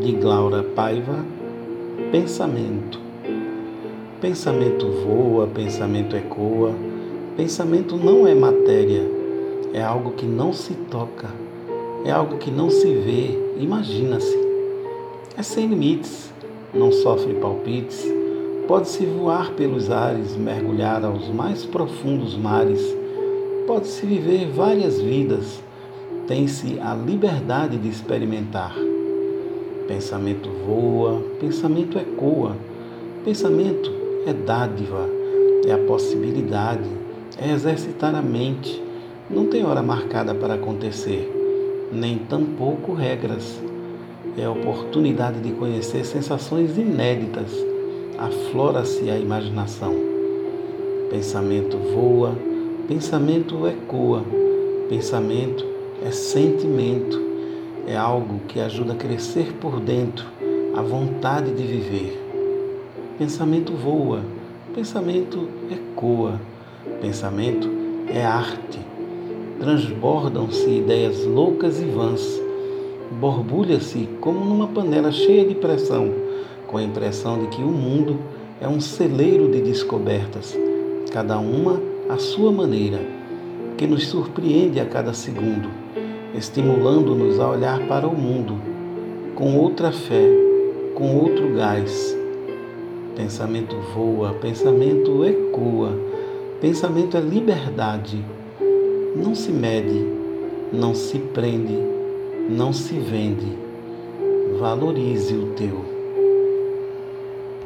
de Glaura Paiva, pensamento. Pensamento voa, pensamento ecoa, pensamento não é matéria, é algo que não se toca, é algo que não se vê, imagina-se. É sem limites, não sofre palpites, pode-se voar pelos ares, mergulhar aos mais profundos mares, pode-se viver várias vidas, tem-se a liberdade de experimentar. Pensamento voa, pensamento ecoa, pensamento é dádiva, é a possibilidade, é exercitar a mente. Não tem hora marcada para acontecer, nem tampouco regras. É a oportunidade de conhecer sensações inéditas. Aflora-se a imaginação. Pensamento voa, pensamento ecoa, pensamento é sentimento é algo que ajuda a crescer por dentro a vontade de viver. Pensamento voa, pensamento ecoa, pensamento é arte. Transbordam-se ideias loucas e vãs. Borbulha-se como numa panela cheia de pressão, com a impressão de que o mundo é um celeiro de descobertas, cada uma à sua maneira, que nos surpreende a cada segundo estimulando-nos a olhar para o mundo com outra fé, com outro gás. Pensamento voa, pensamento ecoa, pensamento é liberdade. Não se mede, não se prende, não se vende. Valorize o teu.